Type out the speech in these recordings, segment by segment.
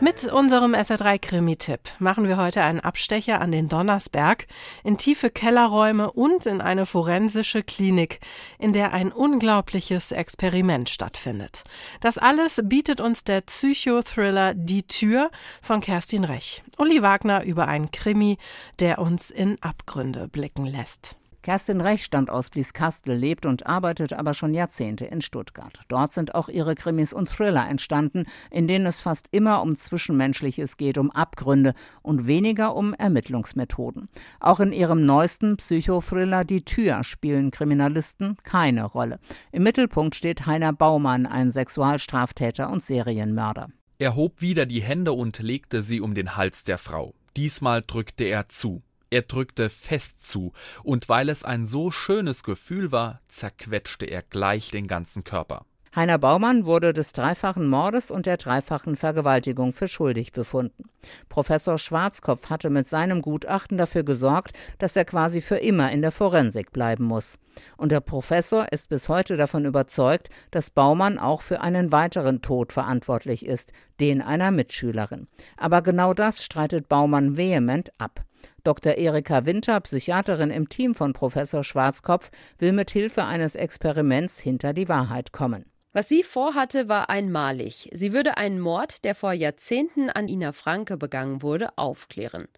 Mit unserem SR3-Krimi-Tipp machen wir heute einen Abstecher an den Donnersberg, in tiefe Kellerräume und in eine forensische Klinik, in der ein unglaubliches Experiment stattfindet. Das alles bietet uns der Psychothriller Die Tür von Kerstin Rech. Uli Wagner über einen Krimi, der uns in Abgründe blicken lässt. Kerstin Rech stammt aus Blieskastel, lebt und arbeitet aber schon Jahrzehnte in Stuttgart. Dort sind auch ihre Krimis und Thriller entstanden, in denen es fast immer um Zwischenmenschliches geht, um Abgründe und weniger um Ermittlungsmethoden. Auch in ihrem neuesten Psychothriller Die Tür spielen Kriminalisten keine Rolle. Im Mittelpunkt steht Heiner Baumann, ein Sexualstraftäter und Serienmörder. Er hob wieder die Hände und legte sie um den Hals der Frau. Diesmal drückte er zu. Er drückte fest zu, und weil es ein so schönes Gefühl war, zerquetschte er gleich den ganzen Körper. Heiner Baumann wurde des dreifachen Mordes und der dreifachen Vergewaltigung für schuldig befunden. Professor Schwarzkopf hatte mit seinem Gutachten dafür gesorgt, dass er quasi für immer in der Forensik bleiben muss. Und der Professor ist bis heute davon überzeugt, dass Baumann auch für einen weiteren Tod verantwortlich ist, den einer Mitschülerin. Aber genau das streitet Baumann vehement ab. Dr. Erika Winter, Psychiaterin im Team von Professor Schwarzkopf, will mit Hilfe eines Experiments hinter die Wahrheit kommen. Was sie vorhatte, war einmalig. Sie würde einen Mord, der vor Jahrzehnten an Ina Franke begangen wurde, aufklären.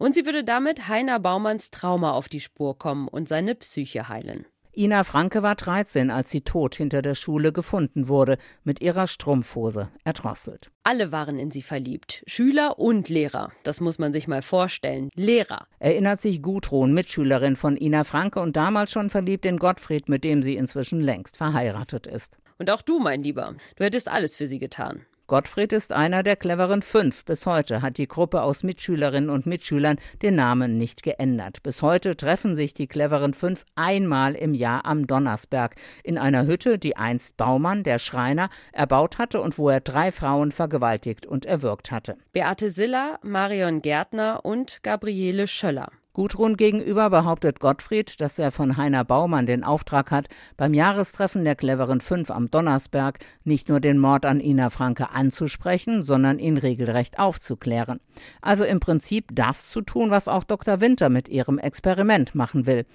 Und sie würde damit Heiner Baumanns Trauma auf die Spur kommen und seine Psyche heilen. Ina Franke war 13, als sie tot hinter der Schule gefunden wurde, mit ihrer Strumpfhose erdrosselt. Alle waren in sie verliebt, Schüler und Lehrer. Das muss man sich mal vorstellen. Lehrer. Erinnert sich Gudrun, Mitschülerin von Ina Franke und damals schon verliebt in Gottfried, mit dem sie inzwischen längst verheiratet ist. Und auch du, mein Lieber, du hättest alles für sie getan. Gottfried ist einer der cleveren fünf. Bis heute hat die Gruppe aus Mitschülerinnen und Mitschülern den Namen nicht geändert. Bis heute treffen sich die cleveren fünf einmal im Jahr am Donnersberg in einer Hütte, die einst Baumann, der Schreiner, erbaut hatte und wo er drei Frauen vergewaltigt und erwürgt hatte. Beate Siller, Marion Gärtner und Gabriele Schöller. Gudrun gegenüber behauptet Gottfried, dass er von Heiner Baumann den Auftrag hat, beim Jahrestreffen der cleveren Fünf am Donnersberg nicht nur den Mord an Ina Franke anzusprechen, sondern ihn regelrecht aufzuklären. Also im Prinzip das zu tun, was auch Dr. Winter mit ihrem Experiment machen will.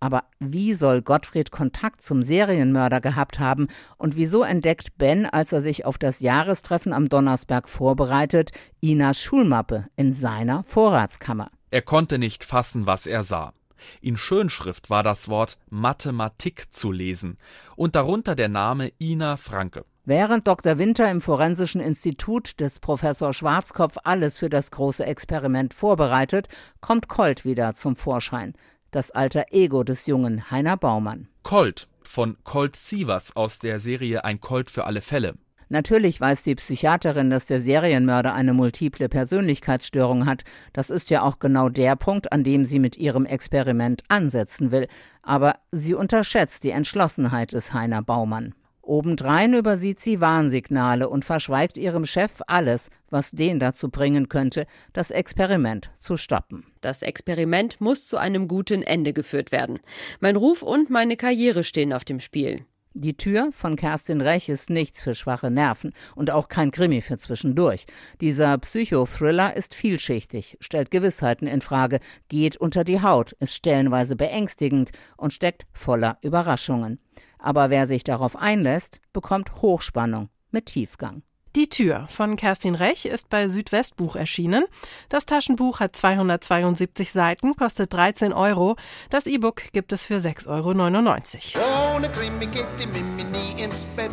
Aber wie soll Gottfried Kontakt zum Serienmörder gehabt haben und wieso entdeckt Ben, als er sich auf das Jahrestreffen am Donnersberg vorbereitet, Inas Schulmappe in seiner Vorratskammer? Er konnte nicht fassen, was er sah. In Schönschrift war das Wort Mathematik zu lesen und darunter der Name Ina Franke. Während Dr. Winter im Forensischen Institut des Professor Schwarzkopf alles für das große Experiment vorbereitet, kommt Colt wieder zum Vorschein. Das alter Ego des jungen Heiner Baumann. Colt von Colt Sievers aus der Serie Ein Colt für alle Fälle. Natürlich weiß die Psychiaterin, dass der Serienmörder eine multiple Persönlichkeitsstörung hat. Das ist ja auch genau der Punkt, an dem sie mit ihrem Experiment ansetzen will. Aber sie unterschätzt die Entschlossenheit des Heiner Baumann. Obendrein übersieht sie Warnsignale und verschweigt ihrem Chef alles, was den dazu bringen könnte, das Experiment zu stoppen. Das Experiment muss zu einem guten Ende geführt werden. Mein Ruf und meine Karriere stehen auf dem Spiel. Die Tür von Kerstin Rech ist nichts für schwache Nerven und auch kein Krimi für zwischendurch. Dieser Psychothriller ist vielschichtig, stellt Gewissheiten in Frage, geht unter die Haut, ist stellenweise beängstigend und steckt voller Überraschungen. Aber wer sich darauf einlässt, bekommt Hochspannung mit Tiefgang. Die Tür von Kerstin Rech ist bei Südwestbuch erschienen. Das Taschenbuch hat 272 Seiten, kostet 13 Euro. Das E-Book gibt es für 6,99 Euro. Ohne Krimi geht die Mimi nie ins Bett.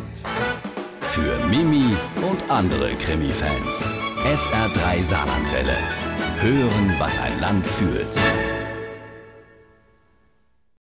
Für Mimi und andere Krimi-Fans. SR3 Saarlandwelle. Hören, was ein Land fühlt.